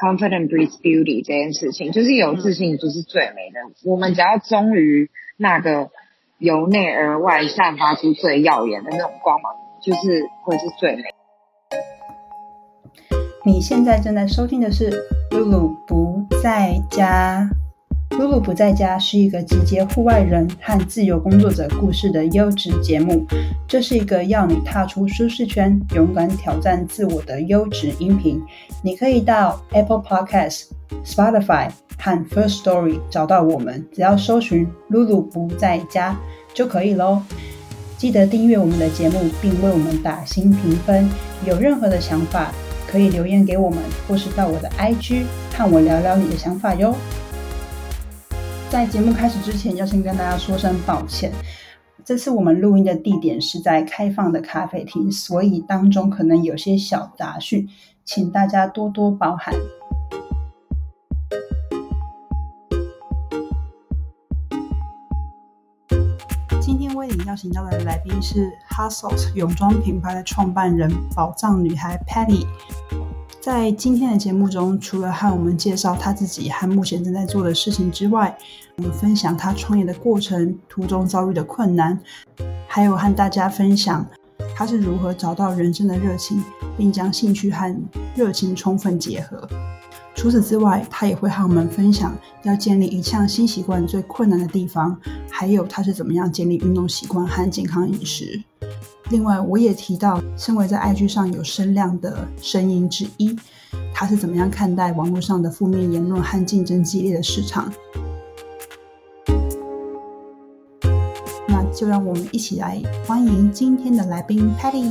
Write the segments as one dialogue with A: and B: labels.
A: confident breeds beauty 这件事情，就是有自信就是最美的。我们只要忠于那个由内而外散发出最耀眼的那种光芒，就是会是最美。
B: 你现在正在收听的是露露不在家。露露不在家是一个集结户外人和自由工作者故事的优质节目。这是一个要你踏出舒适圈、勇敢挑战自我的优质音频。你可以到 Apple Podcast、Spotify 和 First Story 找到我们，只要搜寻“露露不在家”就可以喽。记得订阅我们的节目，并为我们打新评分。有任何的想法，可以留言给我们，或是到我的 IG 和我聊聊你的想法哟。在节目开始之前，要先跟大家说声抱歉。这次我们录音的地点是在开放的咖啡厅，所以当中可能有些小杂讯，请大家多多包涵。今天为你邀请到的来宾是 Hustle 泳装品牌的创办人宝藏女孩 Patty。在今天的节目中，除了和我们介绍他自己和目前正在做的事情之外，我们分享他创业的过程途中遭遇的困难，还有和大家分享他是如何找到人生的热情，并将兴趣和热情充分结合。除此之外，他也会和我们分享要建立一项新习惯最困难的地方，还有他是怎么样建立运动习惯和健康饮食。另外，我也提到，身为在 IG 上有声量的声音之一，他是怎么样看待网络上的负面言论和竞争激烈的市场？那就让我们一起来欢迎今天的来宾 Patty。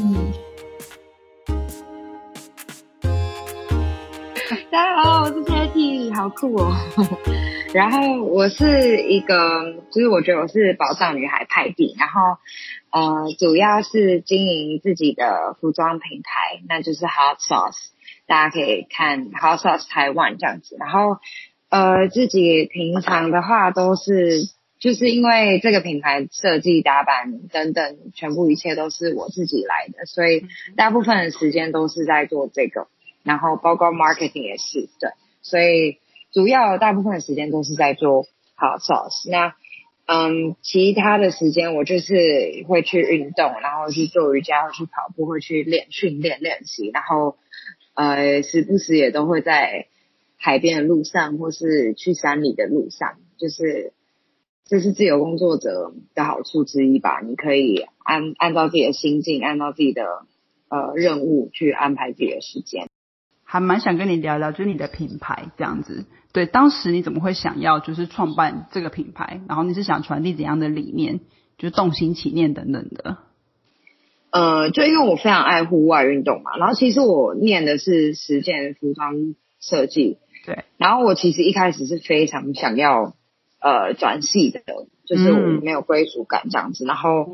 A: 大家好，我是 Patty，好酷哦。然后我是一个，就是我觉得我是宝藏女孩派蒂，然后呃，主要是经营自己的服装品牌，那就是 Hot Sauce，大家可以看 Hot Sauce Taiwan 这样子。然后呃，自己平常的话都是，就是因为这个品牌设计、打版等等，全部一切都是我自己来的，所以大部分的时间都是在做这个，然后包括 marketing 也是对，所以。主要大部分的时间都是在做 hot sauce，那嗯，其他的时间我就是会去运动，然后去做瑜伽，去跑步，会去练训练练习，然后呃，时不时也都会在海边的路上，或是去山里的路上，就是这是自由工作者的好处之一吧。你可以按按照自己的心境，按照自己的呃任务去安排自己的时间。
B: 还蛮想跟你聊聊，就是你的品牌这样子。对，当时你怎么会想要就是创办这个品牌？然后你是想传递怎样的理念？就是动心起念等等的。
A: 呃，就因为我非常爱户外运动嘛，然后其实我念的是实践服装设计。
B: 对。
A: 然后我其实一开始是非常想要呃转系的，就是我没有归属感这样子。然后。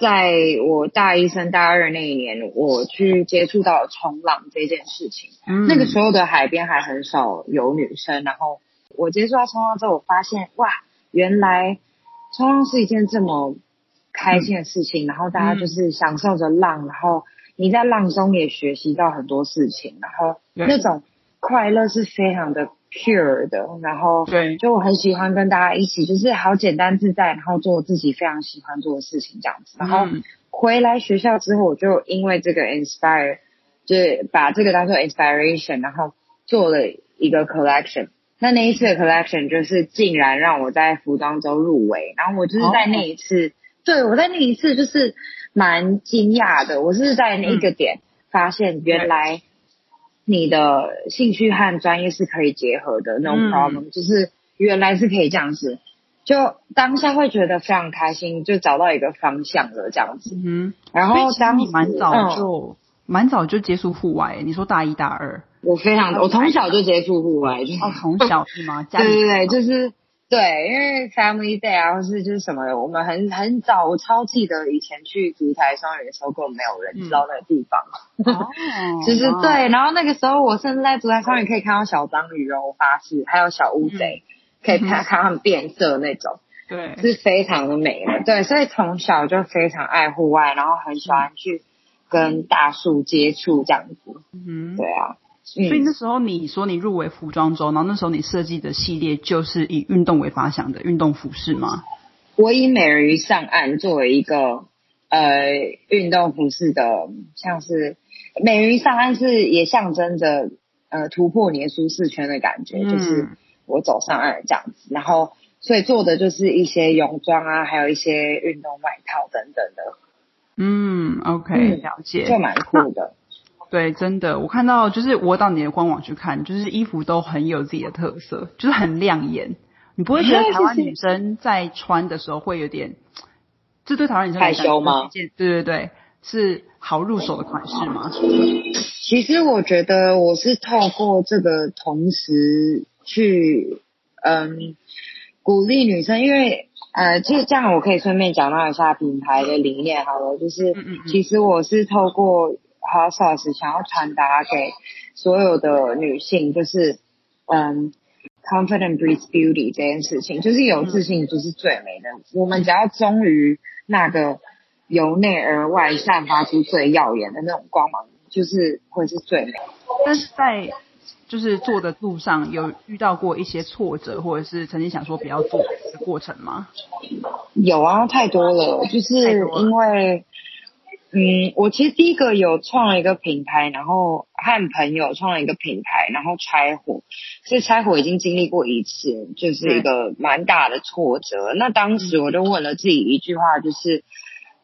A: 在我大一升大二那一年，我去接触到冲浪这件事情。嗯，那个时候的海边还很少有女生。然后我接触到冲浪之后，我发现哇，原来冲浪是一件这么开心的事情。然后大家就是享受着浪，然后你在浪中也学习到很多事情。然后那种快乐是非常的。Pure 的，然后
B: 对，
A: 就我很喜欢跟大家一起，就是好简单自在，然后做自己非常喜欢做的事情这样子。然后回来学校之后，我就因为这个 inspire，就是把这个当做 inspiration，然后做了一个 collection。那那一次的 collection 就是竟然让我在服装周入围，然后我就是在那一次，对我在那一次就是蛮惊讶的，我是在那一个点发现原来。你的兴趣和专业是可以结合的那种 problem，就是原来是可以这样子，就当下会觉得非常开心，就找到一个方向了这样子。嗯，然后当
B: 你蛮早就蛮早就接触户外，你说大一大二，
A: 我非常我从小就接触户外，
B: 哦，从小是吗？
A: 对对对，就是。对，因为 Family Day 啊，或是就是什么，我们很很早，我超记得以前去竹台双语的时候，根本没有人知道那个地方。哦，就是对，然后那个时候我甚至在竹台双语可以看到小章鱼哦，我发誓，还有小乌贼，可以看看它们变色那种。
B: 对，
A: 是非常的美的。对，所以从小就非常爱户外，然后很喜欢去跟大树接触这样子。嗯，对啊。
C: 所以那时候你说你入围服装周，然后那时候你设计的系列就是以运动为发想的运动服饰吗？
A: 我以美人鱼上岸作为一个呃运动服饰的，像是美人鱼上岸是也象征着呃突破你的舒适圈的感觉，就是我走上岸这样子，然后所以做的就是一些泳装啊，还有一些运动外套等等的。
C: 嗯，OK，了解，
A: 就蛮酷的。
C: 对，真的，我看到就是我到你的官网去看，就是衣服都很有自己的特色，就是很亮眼。你不会觉得台湾女生在穿的时候会有点，这对台湾女生
A: 害羞吗？
C: 对对对，是好入手的款式吗？
A: 其实我觉得我是透过这个同时去，嗯，鼓励女生，因为呃，其实这样我可以顺便讲到一下品牌的理念好了，就是其实我是透过。Sauce 想要传达给所有的女性，就是嗯，confident breeds beauty 这件事情，就是有自信就是最美的。我们只要忠于那个由内而外散发出最耀眼的那种光芒，就是会是最美。
C: 但是在就是做的路上，有遇到过一些挫折，或者是曾经想说不要做的过程吗？
A: 有啊，太多了，就是因为。嗯，我其实第一个有创了一个品牌，然后和朋友创了一个品牌，然后拆伙，所以拆伙已经经历过一次，就是一个蛮大的挫折。那当时我就问了自己一句话，就是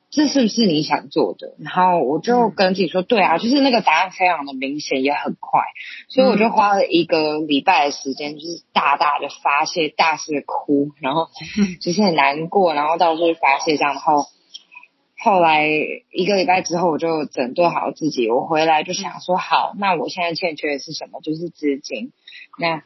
A: 这是不是你想做的？然后我就跟自己说，对啊，就是那个答案非常的明显，也很快，所以我就花了一个礼拜的时间，就是大大的发泄，大肆的哭，然后 就是很难过，然后到处发泄这样，然后。后来一个礼拜之后，我就整顿好自己。我回来就想说，好，那我现在欠缺的是什么？就是资金。那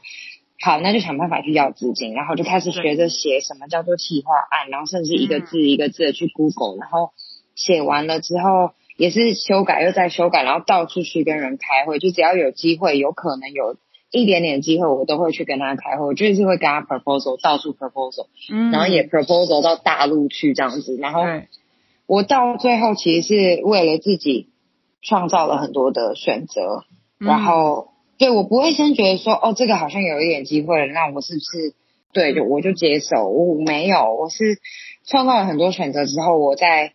A: 好，那就想办法去要资金，然后就开始学着写什么叫做企划案，然后甚至一个字一个字的去 Google，然后写完了之后也是修改又再修改，然后到处去跟人开会。就只要有机会，有可能有一点点机会，我都会去跟他开会。我就是会跟他 proposal，到处 proposal，嗯，然后也 proposal 到大陆去这样子，然后。我到最后其实是为了自己创造了很多的选择，然后对我不会先觉得说哦这个好像有一点机会了，那我是不是对就我就接受？我没有，我是创造了很多选择之后，我再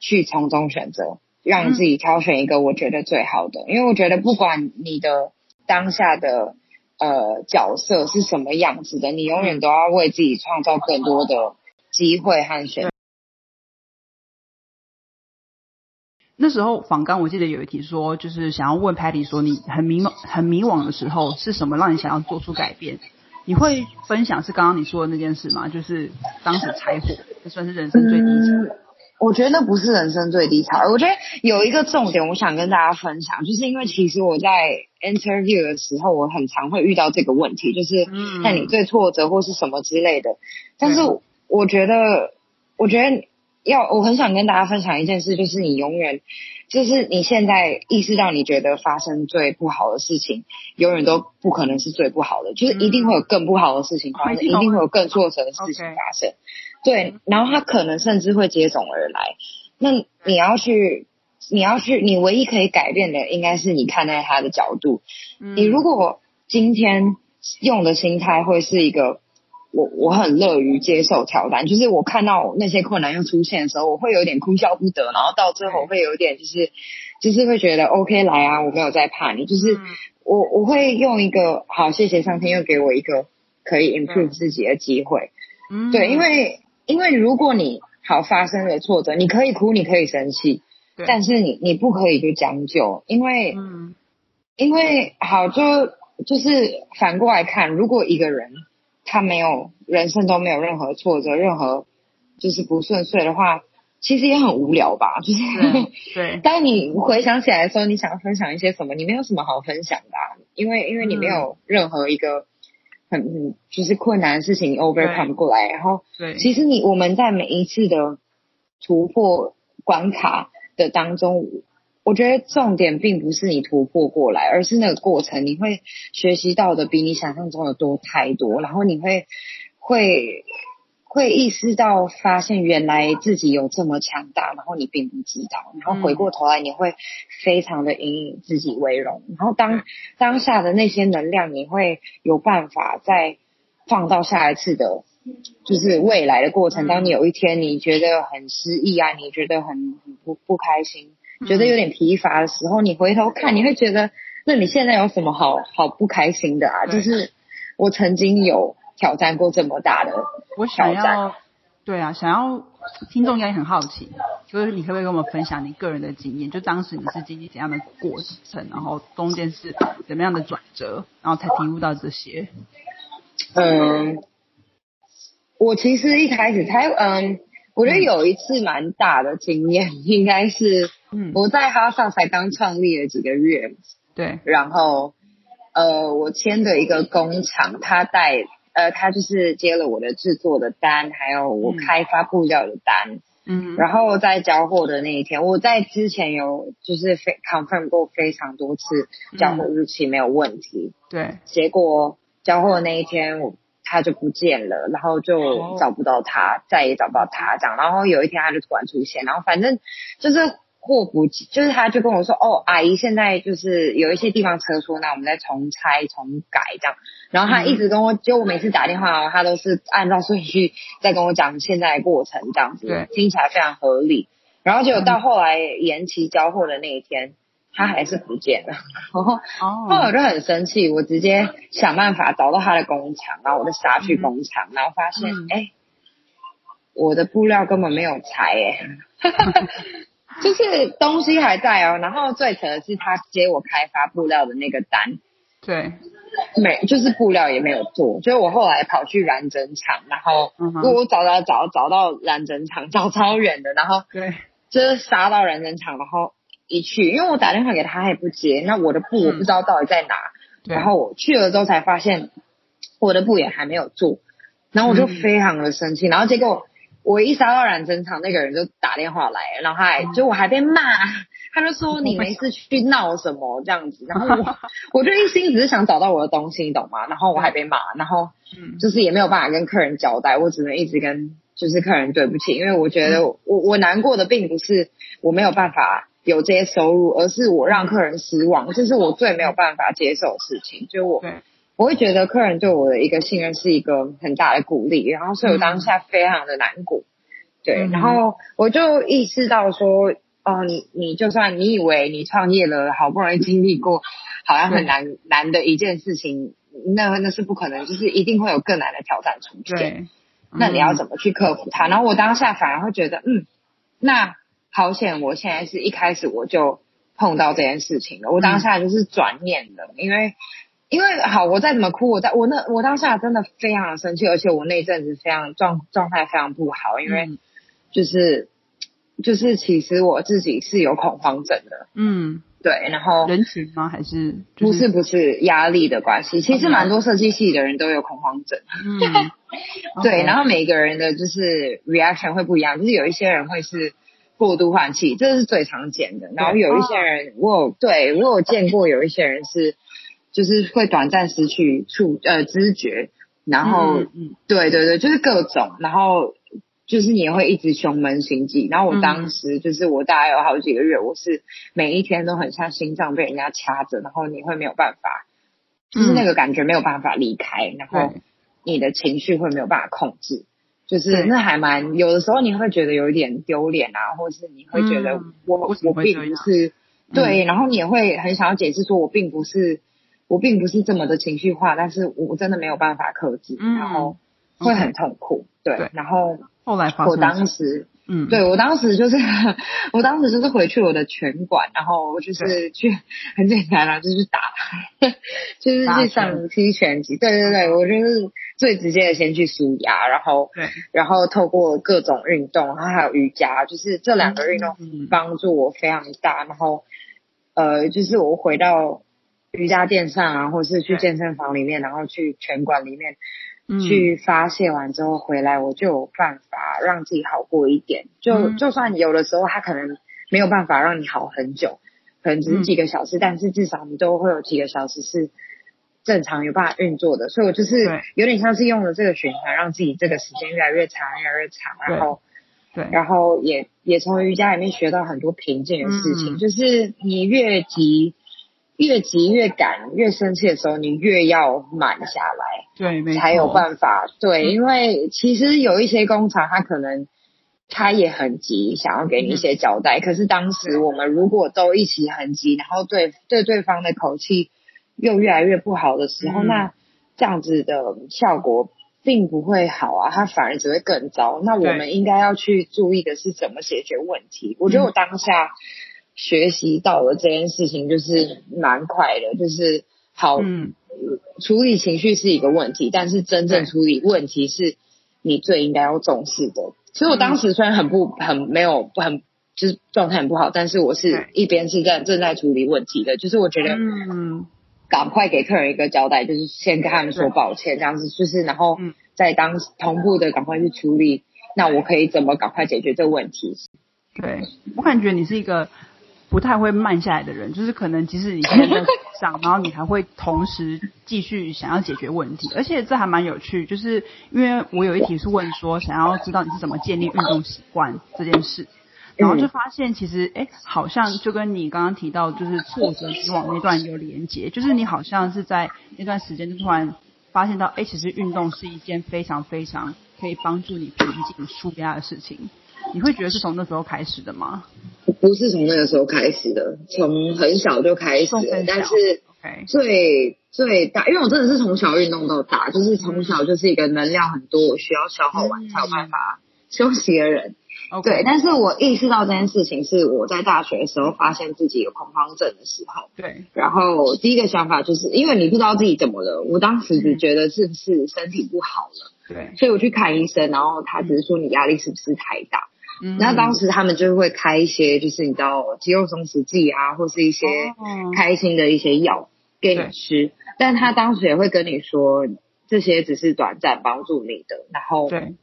A: 去从中选择，让自己挑选一个我觉得最好的。因为我觉得不管你的当下的呃角色是什么样子的，你永远都要为自己创造更多的机会和选。
C: 那时候访刚，我记得有一题说，就是想要问 Patty 说，你很迷茫、很迷惘的时候，是什么让你想要做出改变？你会分享是刚刚你说的那件事吗？就是当时柴火，这算是人生最低潮。
A: 我觉得那不是人生最低潮，我觉得有一个重点，我想跟大家分享，就是因为其实我在 interview 的时候，我很常会遇到这个问题，就是在你最挫折或是什么之类的。但是我觉得，我觉得。要我很想跟大家分享一件事，就是你永远，就是你现在意识到你觉得发生最不好的事情，永远都不可能是最不好的，就是一定会有更不好的事情发生，一定会有更挫折的事情发生。对，然后它可能甚至会接踵而来。那你要去，你要去，你唯一可以改变的，应该是你看待它的角度。你如果今天用的心态会是一个。我我很乐于接受挑战，就是我看到那些困难又出现的时候，我会有点哭笑不得，然后到最后会有点就是，就是会觉得 OK 来啊，我没有在怕你，就是我我会用一个好，谢谢上天又给我一个可以 improve 自己的机会，嗯，对，因为因为如果你好发生了挫折，你可以哭，你可以生气，但是你你不可以就将就，因为嗯，因为好就就是反过来看，如果一个人。他没有人生都没有任何挫折，任何就是不顺遂的话，其实也很无聊吧。就是
C: 对，
A: 当你回想起来的时候，你想要分享一些什么？你没有什么好分享的，因为因为你没有任何一个很就是困难的事情 overcome 过来。然后，
C: 对，
A: 其实你我们在每一次的突破关卡的当中。我觉得重点并不是你突破过来，而是那个过程，你会学习到的比你想象中的多太多，然后你会会会意识到发现原来自己有这么强大，然后你并不知道，然后回过头来你会非常的以自己为荣，然后当当下的那些能量，你会有办法再放到下一次的，就是未来的过程。当你有一天你觉得很失意啊，你觉得很很不不开心，觉得有点疲乏的时候，你回头看，你会觉得，那你现在有什么好好不开心的啊？就是我曾经有。挑战过这么大的，
C: 我想要，对啊，想要听众应该很好奇，就是你可不可以跟我们分享你个人的经验？就当时你是经历怎样的过程，然后中间是怎么样的转折，然后才体悟到这些？
A: 嗯，我其实一开始才，嗯，我觉得有一次蛮大的经验，应该是，嗯，我在哈萨才刚创立了几个月，
C: 对，
A: 然后，呃，我签的一个工厂，他带。呃，他就是接了我的制作的单，还有我开发布料的单，嗯，然后在交货的那一天，我在之前有就是非 confirm 过非常多次交货日期没有问题，
C: 对，
A: 结果交货的那一天我他就不见了，然后就找不到他，再也找不到他这样，然后有一天他就突然出现，然后反正就是。货不就是他就跟我说哦，阿姨现在就是有一些地方车出，那我们再重拆重改这样。然后他一直跟我，就我每次打电话，他都是按照顺序在跟我讲现在过程这样子，听起来非常合理。然后结果到后来延期交货的那一天，他还是不见了。然后后来我就很生气，我直接想办法找到他的工厂，然后我就杀去工厂，然后发现哎，我的布料根本没有裁哎。就是东西还在哦，然后最扯的是他接我开发布料的那个单，
C: 对，
A: 没就是布料也没有做，所以我后来跑去染针厂，然后我找找找找到染针厂，找超远的，然后
C: 对，
A: 就是杀到染针厂，然后一去，因为我打电话给他他也不接，那我的布我不知道到底在哪，然后我去了之后才发现我的布也还没有做，然后我就非常的生气，然后结果。我一杀到染针厂，那个人就打电话来，然后他还就我还被骂，他就说你没事。去闹什么这样子，然后我我就一心只是想找到我的东西，你懂吗？然后我还被骂，然后就是也没有办法跟客人交代，我只能一直跟就是客人对不起，因为我觉得我我难过的并不是我没有办法有这些收入，而是我让客人失望，这是我最没有办法接受的事情，就我。我会觉得客人对我的一个信任是一个很大的鼓励，然后所以我当下非常的难过，对，然后我就意识到说，哦，你你就算你以为你创业了，好不容易经历过好像很难难的一件事情，那那是不可能，就是一定会有更难的挑战出现。那你要怎么去克服它？然后我当下反而会觉得，嗯，那好险，我现在是一开始我就碰到这件事情了，我当下就是转念的，因为。因为好，我再怎么哭，我在我那我当下真的非常的生气，而且我那阵子非常状状态非常不好，因为就是就是其实我自己是有恐慌症的，嗯，对，然后
C: 人群吗？还是
A: 不是不是压力的关系？其实蛮多设计系的人都有恐慌症，嗯，对，然后每个人的就是 reaction 会不一样，就是有一些人会是过度换气，这是最常见的，然后有一些人我有对我有见过有一些人是。就是会短暂失去触呃知觉，然后嗯对对对，就是各种，然后就是你也会一直胸闷心悸，然后我当时就是我大概有好几个月，我是每一天都很像心脏被人家掐着，然后你会没有办法，就是那个感觉没有办法离开，然后你的情绪会没有办法控制，就是那还蛮有的时候你会觉得有一点丢脸啊，或是你会觉得我我并不是对，然后你也会很想要解释说我并不是。我并不是这么的情绪化，但是我真的没有办法克制，然后会很痛苦。对，然后
C: 后来
A: 我当时，嗯，对我当时就是，我当时就是回去我的拳馆，然后我就是去很简单啦，就是打，就是去上踢拳击。对对对，我就是最直接的先去舒牙，然后
C: 对，
A: 然后透过各种运动，然后还有瑜伽，就是这两个运动帮助我非常大。然后呃，就是我回到。瑜伽垫上啊，或是去健身房里面，然后去拳馆里面去发泄完之后回来，我就有办法让自己好过一点。就就算有的时候他可能没有办法让你好很久，可能只是几个小时，但是至少你都会有几个小时是正常有办法运作的，所以我就是有点像是用了这个循环，让自己这个时间越来越长，越来越长，然后
C: 对，
A: 然后也也从瑜伽里面学到很多平静的事情，
C: 嗯。
A: 就是你越急越急越赶越生气的时候，你越要慢下来。
C: 对，没，
A: 才有办法。对，
C: 嗯
A: 因为其实有一些工厂，他可能他也很急，想要给你一些交代。可是当时我们如果都一起很急，然后对对对方的口气又越来越不好的时候，
C: 嗯
A: 那这样子的效果并不会好啊，它反而只会更糟。那我
C: 对
A: 们应该要去注意的是怎么解决问题。我觉得我当下学习到了这件事情，就是蛮快的，就是好。
C: 嗯，
A: 处理情绪是一个问题，但是真正处理问题是你最应该要重视的。所以我当时虽然很不很没有很就是状态很不好，但是我是一边是在正在处理问题的，就是我觉得
C: 嗯，
A: 赶快给客人一个交代，就是先跟他们说抱歉，这样子就是然后
C: 嗯
A: 再当同步的赶快去处理。那我可以怎么赶快解决这个问题？
C: 对我感觉你是一个不太会慢下来的人，就是可能即使你现在在上，然后你还会同时继续想要解决问题，而且这还蛮有趣，就是因为我有一题是问说想要知道你是怎么建立运动习惯这件事。然后就发现，其实哎，好像就跟你刚刚提到，就是挫折以往那段有连结，就是你好像是在那段时间就突然发现到，哎，其实运动是一件非常非常可以帮助你平静、舒压的事情。你会觉得是从那时候开始的吗
A: 不是从那个时候开始的，从很小就开始但是。最最大，因为我真的是从小运动到大，就是从小就是一个能量很多，我需要消耗完才有办法休息的人。对，但是我意识到这件事情是我在大学的时候发现自己有恐慌症的时候。
C: 对，
A: 然后第一个想法就是，因为你不知道自己怎么了，我当时只觉得是不是身体不好了，
C: 对，
A: 所以我去看医生，然后他只是说你压力是不是太大。
C: 嗯。
A: 那当时他们就会开一些，就是你知道肌肉松弛剂啊，或是一些
C: 哦。
A: 开心的一些药给你吃，但他当时也会跟你说，这些只是短暂帮助你的，然后
C: 对，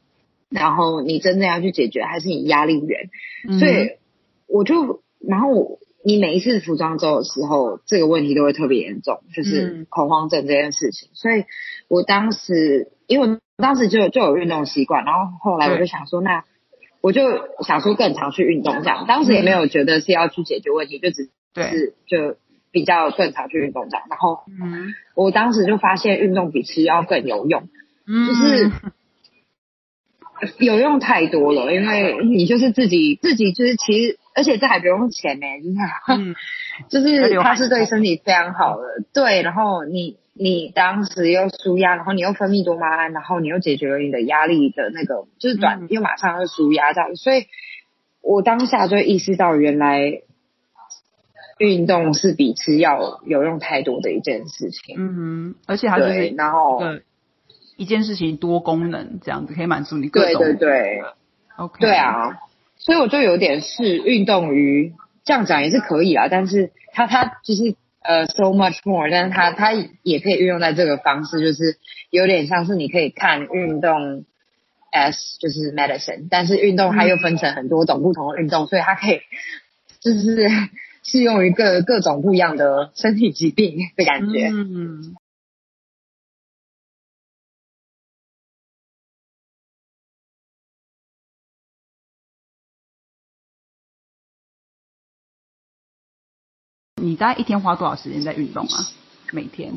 A: 然后你真正要去解决还是你压力源，
C: 嗯。
A: 所以我就然后你每一次服装周的时候，这个问题都会特别严重，就是
C: 嗯。
A: 恐慌症这件事情，所以我当时因为我当时就就有运动习惯，然后后来我就想说那。我就想说更常去运动，这样当时也没有觉得是要去解决问题，就只，是就比较更常去运动这样。然后
C: 嗯
A: 我当时就发现运动比吃药更有用，
C: 嗯，
A: 就是有用太多了，因为你就是自己自己就是其实，而且这还不用钱呢，就是、
C: 嗯
A: 就是它是对身体非常好的，对。然后你你当时又舒压，然后你又分泌多巴胺，然后你又解决了你的压力的那个，就是短、
C: 嗯
A: 又马上又舒压这样，所以我当下就意识到原来运动是比吃药有用太多的一件事情。
C: 嗯哼，而且它就是
A: 然后
C: 个一件事情多功能，这样子可以满足你各
A: 对
C: 种
A: 对对。
C: OK，
A: 对，啊，所以我就有点是运动于这样讲也是可以啦，但是它它就是呃 so much more，但是它它也可以运用在这个方式，就是有点像是你可以看运动 as 就是 medicine，但是运动它又分成很多种不同的运动，所以它可以就是 适用于各各种不一样的身体疾病的感觉。
C: 嗯。你大概一天花多少时间在运动啊？每天？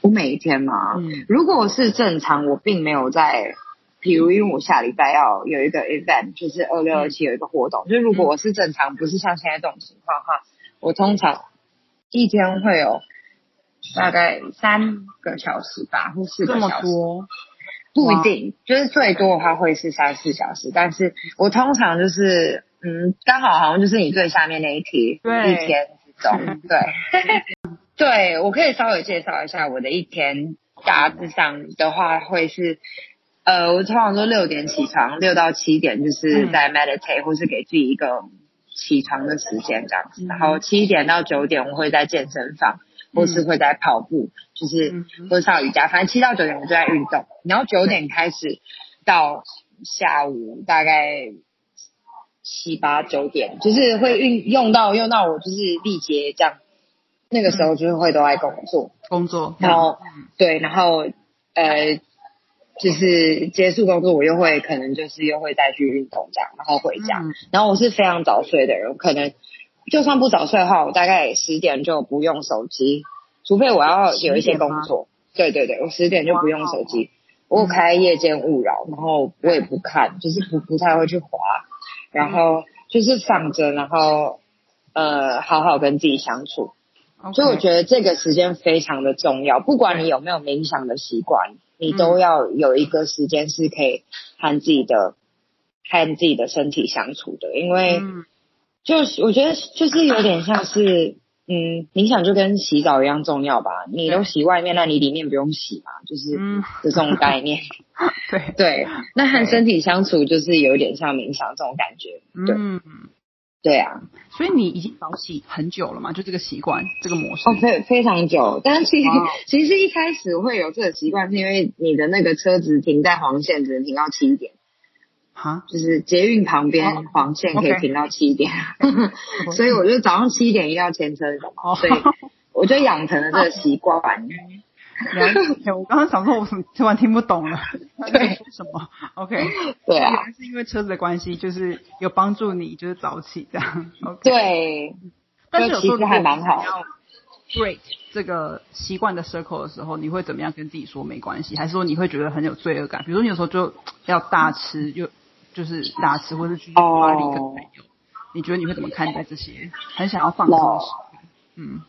A: 我每一天嘛，
C: 嗯
A: 如果是正常，我并没有在，比如因为我下礼拜要有一个 event，就是二六二七有一个活动，就如果我是正常，不是像现在这种情况哈，我通常一天会有大概三个小时吧，或四个小时，
C: 多？
A: 不一定，就是最多的话会是三四小时，但是我通常就是嗯，刚好好像就是你最下面那一题，
C: 对
A: 一天对。对，我可以稍微介绍一下我的一天，大致上的话会是，呃，我通常都六点起床，六到七点就是
C: 嗯。
A: 在 meditate、或是给自己一个起床的时间这样子，
C: 嗯。
A: 然后七点到九点我会在健身房，或是会在跑步，就是
C: 嗯
A: 或者上瑜伽，反正七到九点我就在运动，然后九点开始到下午大概七八九点，就是会运用到用到我就是力竭这样。那个时候就是会都在工作，
C: 工作，
A: 然后对，然后呃，就是结束工作，我又会可能就是又会再去运动这样，然后回家。然后我是非常早睡的人，可能就算不早睡的话，我大概十点就不用手机，除非我要有一些工作。对对对，我十点就不用手机，我开夜间勿扰，然后我也不看，就是不不太会去滑，然后就是放着，然后呃，好好跟自己相处。所以我觉得这个时间非常的重要，不管你有没有冥想的习惯，你都要有一个时间是可以和自己的、和自己的身体相处的。因为，就是我觉得就是有点像是，嗯，冥想就跟洗澡一样重要吧。你都洗外面，那你里面不用洗嘛，就是这种概念。
C: 对
A: 对，那和身体相处就是有点像冥想这种感觉。对。对啊，
C: 所以你已经早起很久了嘛？就这个习惯，这个模式
A: 哦，非非常久。但是其实其实一开始会有这个习惯，是因为你的那个车子停在黄线只能停到七点，
C: 哈，
A: 就是捷运旁边黄线可以停到七点，所以我就早上七点一定要牵车走，所以我就养成了这个习惯。
C: 我刚刚想说，我怎么突然听不懂了？
A: 对，
C: 什么？OK，
A: 对啊，
C: 是因为车子的关系，就是有帮助你，就是早起这样。OK，
A: 对，
C: 但是有时候
A: 还蛮好。
C: break 这个习惯的 circle 的时候，你会怎么样跟自己说没关系？还是说你会觉得很有罪恶感？比如说你有时候就要大吃，就就是打词，或者去巴黎跟朋友，你觉得你会怎么看待这些？很想要放松的时候，嗯。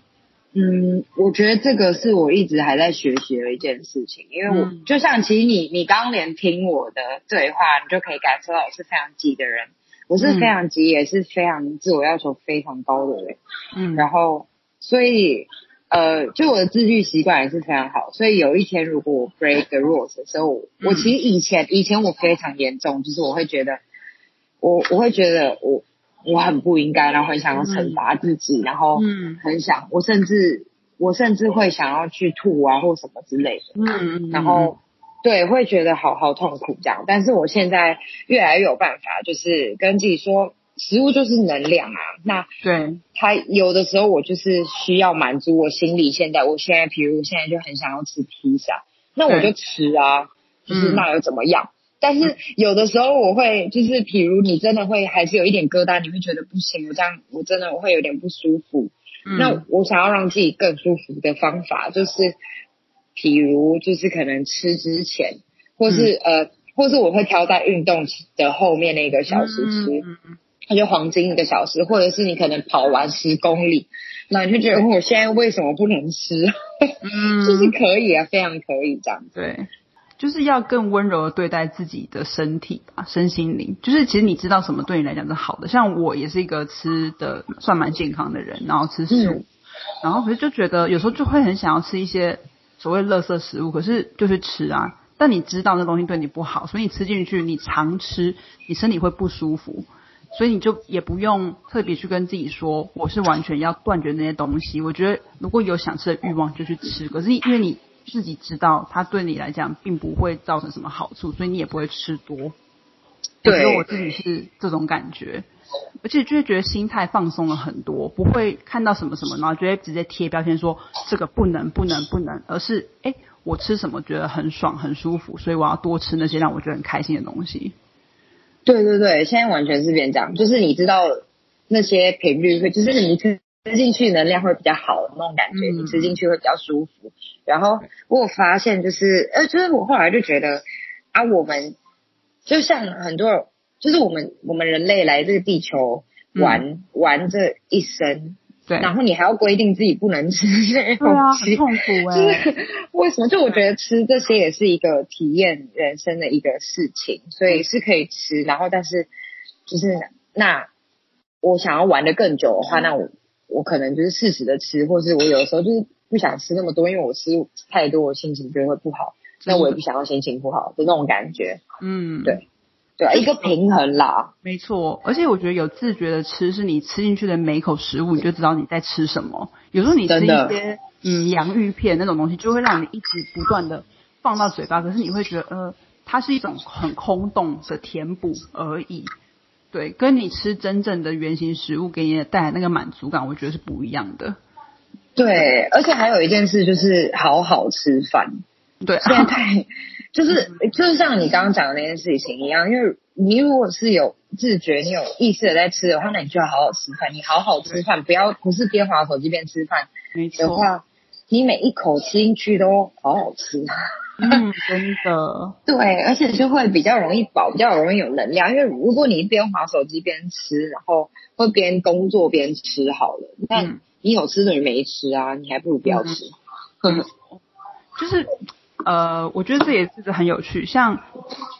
A: 嗯，我觉得这个是我一直还在学习的一件事情，因为我就像其实你你刚刚连听我的对话，你就可以感受到我是非常急的人，我是非常急，也是非常自我要求非常高的人，嗯，然后所以呃，就我的自律习惯也是非常好，所以有一天如果我 break the rules 的时候，我其实以前以前我非常严重，就是我会觉得我我会觉得我。我很不应该，然后很想要惩罚自己，然后很想，我甚至我甚至会想要去吐啊，或什么之类的。嗯然后对，会觉得好好痛苦这样。但是我现在越来越有办法，就是跟自己说，食物就是能量啊。那
C: 对，
A: 它有的时候我就是需要满足我心里现在，我现在比如现在就很想要吃披萨，那我就吃啊，就是那又怎么样？但是有的时候我会就是，比如你真的会还是有一点疙瘩，你会觉得不行，我这样我真的我会有点不舒服。那我想要让自己更舒服的方法，就是，比如就是可能吃之前，或是呃，或是我会挑在运动的后面那个小时吃，那就黄金一个小时，或者是你可能跑完十公里，那你就觉得我现在为什么不能吃？嗯，就是可以啊，非常可以这样。
C: 对。就是要更温柔的对待自己的身体啊，身心灵。就是其实你知道什么对你来讲是好的。像我也是一个吃的算蛮健康的人，然后吃食物，然后可是就觉得有时候就会很想要吃一些所谓垃圾食物，可是就是吃啊。但你知道那东西对你不好，所以你吃进去，你常吃，你身体会不舒服，所以你就也不用特别去跟自己说我是完全要断绝那些东西。我觉得如果有想吃的欲望就去吃，可是因为你。自己知道，它对你来讲并不会造成什么好处，所以你也不会吃多。
A: 我
C: 觉得我自己是这种感觉，而且就会觉得心态放松了很多，不会看到什么什么，然后就会直接贴标签说这个不能不能不能，而是哎，我吃什么觉得很爽很舒服，所以我要多吃那些让我觉得很开心的东西。
A: 对对对，现在完全是变这样，就是你知道那些频率会，就是你吃。吃进去能量会比较好的那种感觉，你吃进去会比较舒服。然后我发现就是，呃，就是我后来就觉得啊，我们就像很多，就是我们我们人类来这个地球玩玩这一生，
C: 对，
A: 然后你还要规定自己不能吃这些东
C: 西，很痛苦哎。
A: 为什么？就我觉得吃这些也是一个体验人生的一个事情，所以是可以吃。然后，但是就是那我想要玩的更久的话，那我。我可能就是适时的吃，或是我有的时候就是不想吃那么多，因为我吃太多，我心情就会不好。那我也不想要心情不好的那种感觉。嗯，对，对啊，一个平衡啦。
C: 没错，而且我觉得有自觉的吃，是你吃进去的每一口食物，你就知道你在吃什么。有时候你吃一些嗯洋芋片那种东西，就会让你一直不断的放到嘴巴，可是你会觉得呃，它是一种很空洞的填补而已。对，跟你吃真正的原型食物给你带来那个满足感，我觉得是不一样的。
A: 对，而且还有一件事就是好好吃饭。
C: 对，
A: 现在就是就是像你刚刚讲的那件事情一样，因为你如果是有自觉、你有意识的在吃的话，那你就要好好吃饭。你好好吃饭，不要不是边划手机边吃饭
C: 没错，
A: 的话，你每一口吃进去都好好吃。
C: 嗯，真的，
A: 对，而且就会比较容易饱，比较容易有能量。因为如果你一边划手机边吃，然后会边工作边吃好了，那
C: 嗯
A: 你有吃等于没吃啊，你还不如不要吃。
C: 就是呃，我觉得这也是很有趣。像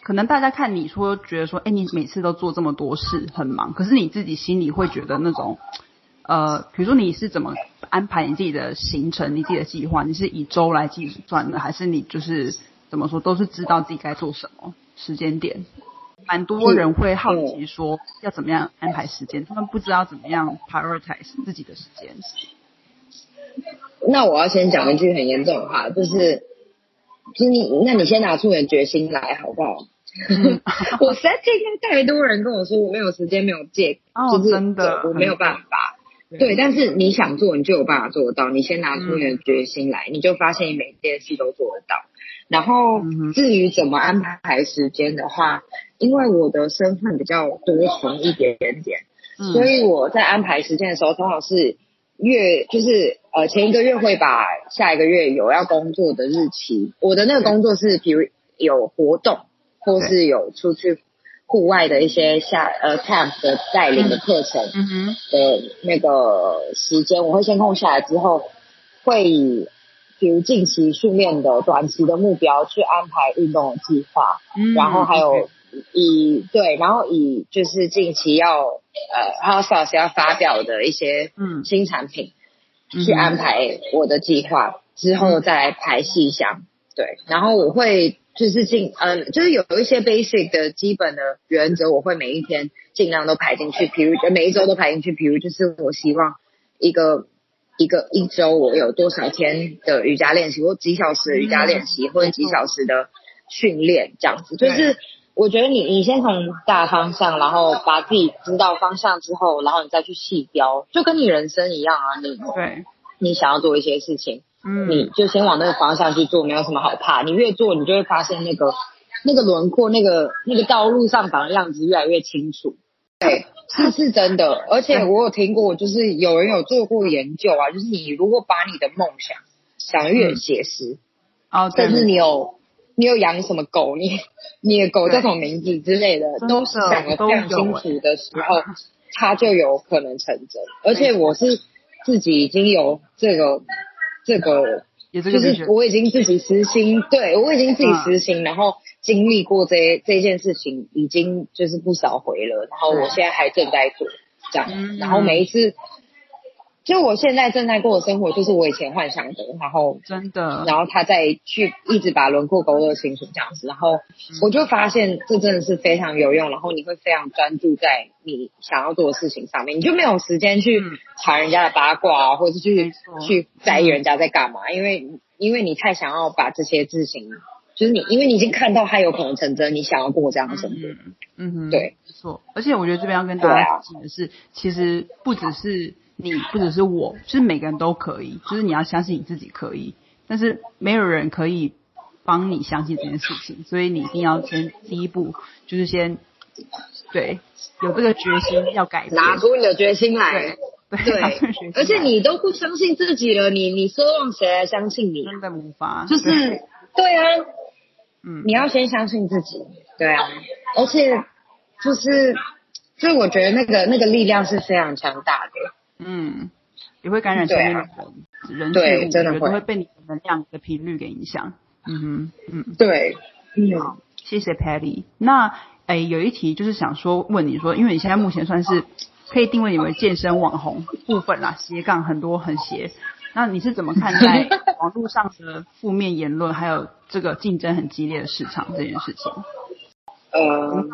C: 可能大家看你说，觉得说，哎，你每次都做这么多事，很忙，可是你自己心里会觉得那种，呃，比如说你是怎么安排你自己的行程，你自己的计划，你是以周来计算的，还是你就是怎么说，都是知道自己该做什么时间点？蛮多人会好奇说，要怎么样安排时间，他们不知道怎么样 prioritize 自己的时间。
A: 那我要先讲一句很严重的话，就是，就是你，那你先拿出你的决心来，好不好？我实在听到太多人跟我说我没有时间，没有借，
C: 哦
A: 就是
C: 真的
A: 我没有办法。对，但是你想做，你就有办法做得到。你先拿出你的决心来，你就发现你每件事都做得到。然后至于怎么安排时间的话，因为我的身份比较多重一点点，
C: 嗯
A: 所以我在安排时间的时候，通常是越就是呃前一个月会把下一个月有要工作的日期，我的那个工作是比如有活动或是有出去户外的一些下呃 camp 的带领的课程的那个时间，我会先空下来之后，会以比如近期训练的短期的目标去安排运动的计划，
C: 嗯
A: 然后还有以对，然后以就是近期要呃 House Sauce 要发表的一些
C: 嗯。
A: 新产品、
C: 嗯
A: 去安排我的计划，之后再来排细项。对，然后我会就是尽嗯、就是有一些 basic 的基本的原则，我会每一天尽量都排进去，比如呃每一周都排进去，比如就是我希望一个。一个一周我有多少天的瑜伽练习，或几小时的瑜伽练习，或者几小时的训练，这样子。就是我觉得你你先从大方向，然后把自己知道方向之后，然后你再去细雕，就跟你人生一样啊。你
C: 对，
A: 你想要做一些事情，
C: 嗯，
A: 你就先往那个方向去做，没有什么好怕。你越做，你就会发现那个那个轮廓，那个那个道路上长的样子越来越清楚。对，是是真的，而且我有听过，就是有人有做过研究啊，就是你如果把你的梦想想得越写实，
C: 哦，对
A: 甚至你有你有养什么狗，你你的狗叫什么名字之类的，
C: 的
A: 都是想得非常清楚的时候，它就有可能成真。而且我是自己已经有这个这个，就是我已经自己实行，对我已经自己实
C: 嗯。
A: 行，然后经历过这这件事情，已经就是不少回了，然后我现在还正在做这样，
C: 嗯。
A: 然后每一次。就我现在正在过的生活，就是我以前幻想的，然后
C: 真的，
A: 然后他再去一直把轮廓勾勒清楚这样子，然后我就发现这真的是非常有用，然后你会非常专注在你想要做的事情上面，你就没有时间去
C: 嗯。
A: 查人家的八卦啊，或者是去去在意人家在干嘛，因为因为你太想要把这些事情，就是你因为你已经看到他有可能成真，你想要过这样的生活，
C: 嗯嗯哼，
A: 对，
C: 没错。而且我觉得这边要跟大家提醒的是，其实不只是你，不只是我，就是每个人都可以，就是你要相信你自己可以，但是没有人可以帮你相信这件事情，所以你一定要先第一步就是先对有这个决心要改变，
A: 拿出你的决心来。
C: 对
A: 对而且你都不相信自己了，你你奢望谁来相信你？
C: 真的无法，
A: 就是
C: 对
A: 对啊，
C: 嗯
A: 你要先相信自己，对啊，而且就是，就是我觉得那个那个力量是非常强大的，
C: 嗯，也会感染身边的人，人事物，都会被你的能量的频率给影响。嗯哼，嗯，
A: 对，嗯，
C: 谢谢 Patty。那诶，有一题就是想说问你说，因为你现在目前算是可以定位你为健身网红部分啦，斜杠很多很斜。那你是怎么看待 网络上的负面言论，还有这个竞争很激烈的市场这件事情？
A: 呃，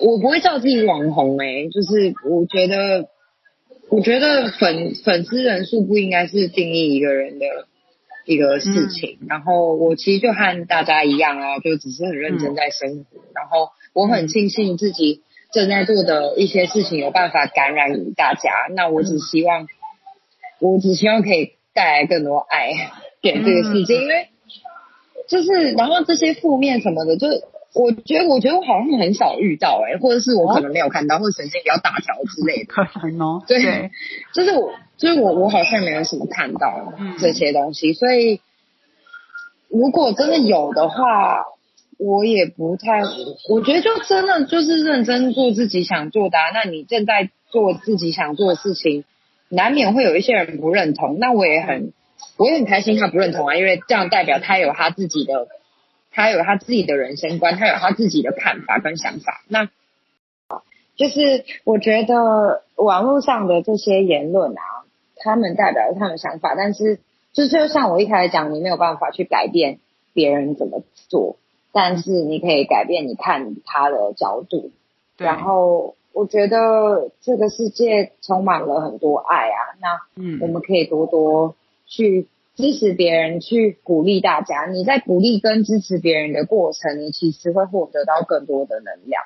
A: 我不会叫自己网红诶、就是我觉得，我觉得粉粉丝人数不应该是定义一个人的一个事情。然后我其实就和大家一样啊，就只是很认真在生活。然后我很庆幸自己正在做的一些事情有办法感染大家。那我只希望，我只希望可以带来更多爱给这个世界，因为就是然后这些负面什么的，就是我觉得我觉得我好像很少遇到哎、或者是我可能没有看到，或者神经比较大条之类的。
C: 可 能哦，
A: 对，就是我，就是我，我好像没有什么看到
C: 嗯
A: 这些东西，所以如果真的有的话，我也不太，我觉得就真的就是认真做自己想做的、啊。那你正在做自己想做的事情，难免会有一些人不认同，那我也很，我也很开心他不认同啊，因为这样代表他有他自己的，他有他自己的人生观，他有他自己的看法跟想法。那就是我觉得网络上的这些言论啊，他们代表他们的想法，但是就就像我一开始讲，你没有办法去改变别人怎么做，但是你可以改变你看他的角度。
C: 对
A: 然后我觉得这个世界充满了很多爱啊，那
C: 嗯
A: 我们可以多多去支持别人，去鼓励大家。你在鼓励跟支持别人的过程，你其实会获得到更多的能量。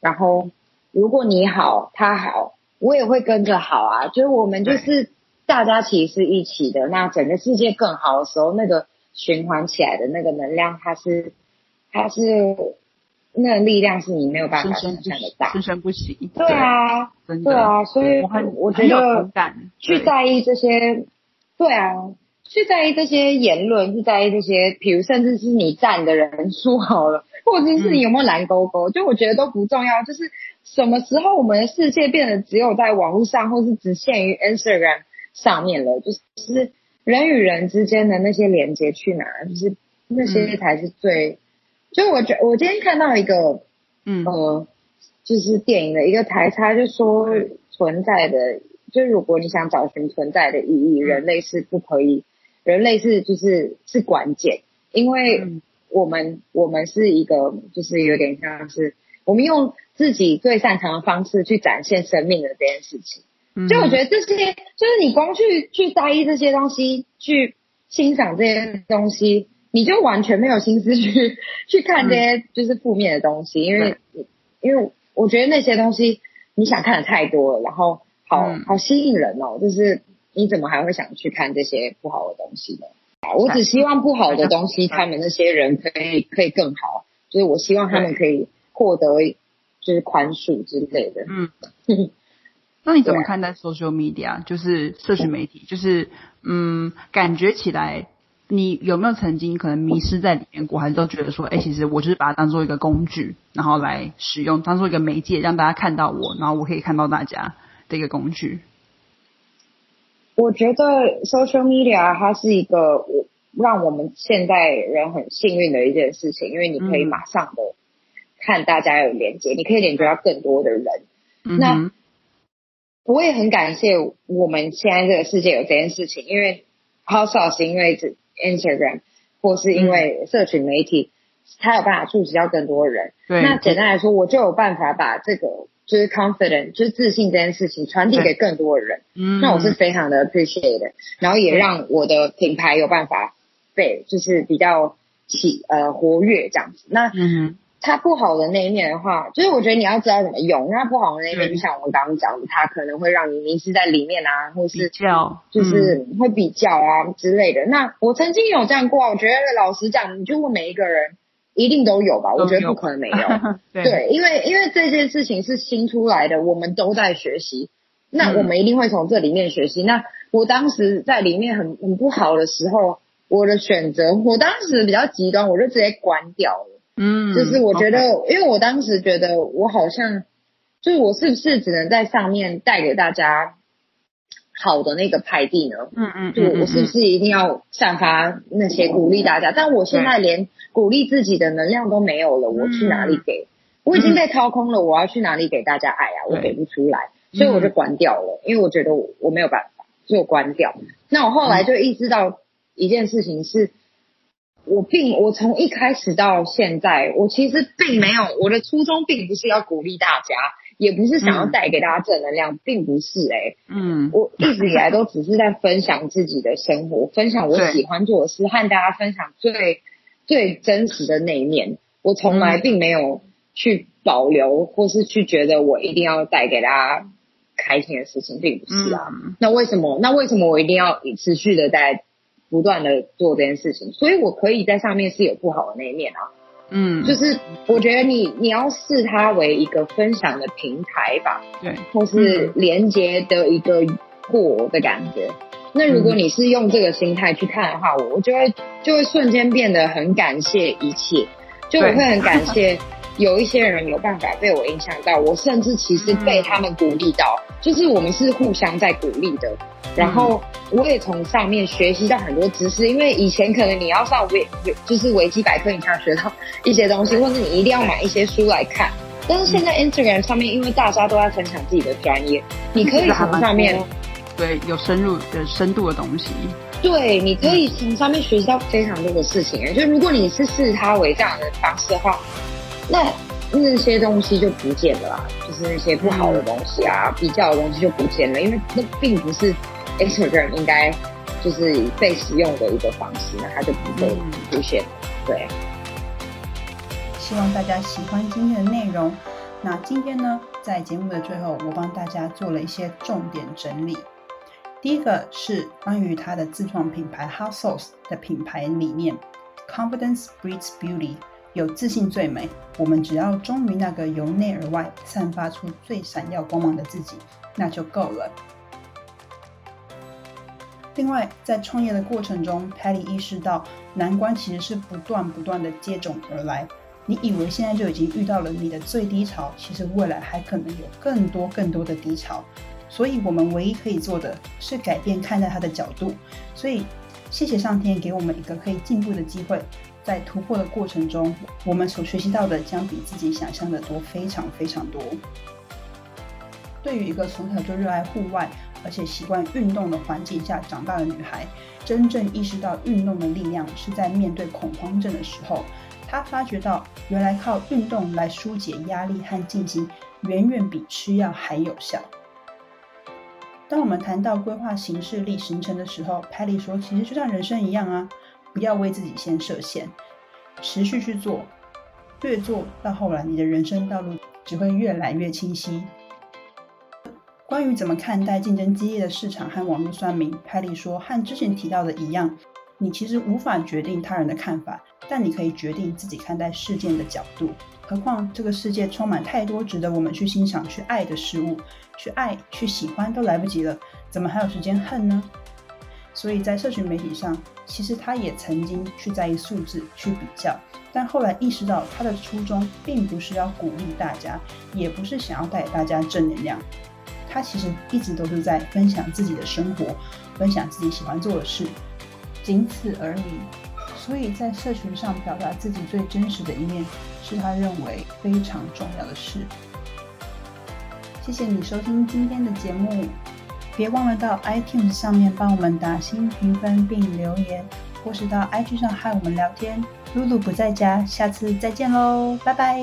A: 然后，如果你好，他好，我也会跟着好啊。就是我们就是大家其实是一起的。那整个世界更好的时候，那个循环起来的那个能量，它是它是那个力量是你没有办法想象得到。
C: 生生不息，
A: 对啊，对啊，所以
C: 我很
A: 我觉得去在意这些，对啊，去在意这些言论，去在意这些，比如甚至是你站的人数好了，或者是你有没有蓝勾勾，就我觉得都不重要。就是什么时候我们的世界变得只有在网络上，或是只限于 Instagram 上面了，就是人与人之间的那些连接去哪？就是那些才是最。就我觉我今天看到一个
C: 嗯
A: 呃，就是电影的一个台词，他就说存在的，就如果你想找寻存在的意义，
C: 嗯
A: 人类是不可以，人类是就是是关键，因为
C: 嗯。
A: 我们我们是一个就是有点像是我们用自己最擅长的方式去展现生命的这件事情。
C: 嗯。
A: 就我觉得这些，就是你光去去在意这些东西，去欣赏这些东西，你就完全没有心思去 去看这些就是负面的东西，因为因为我觉得那些东西你想看的太多了，然后好、
C: 嗯。
A: 好吸引人哦，就是你怎么还会想去看这些不好的东西呢？啊我只希望不好的东西，他们那些人可以可以更好，就是我希望他们可以获得就是宽恕之类的。
C: 嗯。那你怎么看待 social media？就是社群媒体，就是嗯，感觉起来，你有没有曾经可能迷失在里面过，还是都觉得说，哎、其实我就是把它当做一个工具，然后来使用，当做一个媒介，让大家看到我，然后我可以看到大家的一个工具。
A: 我觉得 social media 它是一个我让我们现代人很幸运的一件事情，因为你可以
C: 嗯
A: 马上的看大家有连接，你可以连接到更多的人。那我也很感谢我们现在这个世界有这件事情，因为 House of 是因为这 Instagram 或是因为社群媒体，它有办法触及到更多人。那简单来说，我就有办法把这个就是 confident 就是自信这件事情传递给更多的人。
C: 嗯，
A: 那我是非常的 appreciate 的，然后也让我的品牌有办法被就是比较起呃活跃这样子。那
C: 嗯
A: 它不好的那一面的话，就是我觉得你要知道怎么用。那不好的那一面，就像我们刚刚讲的，它可能会让你迷失在里面啊，或是
C: 较
A: 就是会比较啊之类的。那我曾经有这样过啊，我觉得老实讲，你就问每一个人，一定都有吧？我觉得不可能没有。
C: 嗯 对
A: 对，因为因为这件事情是新出来的，我们都在学习，那
C: 嗯
A: 我们一定会从这里面学习。那我当时在里面很很不好的时候，我的选择，我当时比较极端，我就直接关掉了。
C: 嗯，
A: 就是我觉得因为我当时觉得我好像，就是我是不是只能在上面带给大家好的那个派地呢？
C: 嗯嗯，
A: 就我是不是一定要散发那些鼓励大家？但我现在连鼓励自己的能量都没有了，我去哪里给？我已经被掏空了，我要去哪里给大家爱啊？我给不出来，所以我就关掉了，因为我觉得我我没有办法，所以我关掉。那我后来就意识到一件事情是。我并我从一开始到现在，我其实并没有我的初衷，并不是要鼓励大家，也不是想要
C: 嗯
A: 带给大家正能量，并不是哎、
C: 嗯
A: 我一直以来都只是在分享自己的生活，分享我喜欢做的事，和大家分享最最真实的那一面。我从来并没有去保留，或是去觉得我一定要带给大家开心的事情，并不是啊。那为什么？那为什么我一定要持续的在不断的做这件事情？所以我可以在上面是有不好的那一面啊。
B: 嗯，
A: 就是我觉得你你要视它为一个分享的平台吧，
B: 对，
A: 或是连接的一个过的感觉。那如果你是用这个心态去看的话，我我就会就会瞬间变得很感谢一切，就我会很感谢 有一些人有办法被我影响到，我甚至其实被他们鼓励到，就是我们是互相在鼓励的。然后我也从上面学习到很多知识，因为以前可能你要上维维就是维基百科，你才能学到一些东西，或者你一定要买一些书来看。但是现在 Instagram 上面，因为大家都在分享自己的专业，你可以从上面。
B: 对，有深入、有深度的东西。
A: 对，你可以从上面学习到非常多的事情。就如果你是视它为这样的方式的话，那那些东西就不见了啦。就是那些不好的东西啊，比较的东西就不见了，因为那并不是 Instagram 应该就是被使用的一个方式，那它就不会出现。对。
B: 希望大家喜欢今天的内容。那今天呢，在节目的最后，我帮大家做了一些重点整理。第一个是关于他的自创品牌 Hot Sauce 的品牌理念：Confidence breeds beauty，有自信最美。我们只要忠于那个由内而外散发出最闪耀光芒的自己，那就够了。另外，在创业的过程中，Patty 意识到难关其实是不断不断的接踵而来。你以为现在就已经遇到了你的最低潮，其实未来还可能有更多更多的低潮。所以，我们唯一可以做的是改变看待它的角度。所以，谢谢上天给我们一个可以进步的机会。在突破的过程中，我们所学习到的将比自己想象的多，非常非常多。对于一个从小就热爱户外，而且习惯运动的环境下长大的女孩，真正意识到运动的力量是在面对恐慌症的时候。她发觉到，原来靠运动来疏解压力和进行，远远比吃药还有效。当我们谈到规划行事历行程的时候，Patty 说：“其实就像人生一样啊，不要为自己先设限，持续去做，越做到后来，你的人生道路只会越来越清晰。”关于怎么看待竞争激烈的市场和网络酸民，Patty 说：“和之前提到的一样，你其实无法决定他人的看法，但你可以决定自己看待事件的角度。何况这个世界充满太多值得我们去欣赏、去爱的事物。”去爱、去喜欢都来不及了，怎么还有时间恨呢？所以在社群媒体上，其实他也曾经去在意数字、去比较，但后来意识到他的初衷并不是要鼓励大家，也不是想要带给大家正能量，他其实一直都是在分享自己的生活，分享自己喜欢做的事，仅此而已。所以在社群上表达自己最真实的一面，是他认为非常重要的事。谢谢你收听今天的节目，别忘了到 iTunes 上面帮我们打新评分并留言，或是到 IG 上和我们聊天。露露不在家，下次再见喽，拜拜。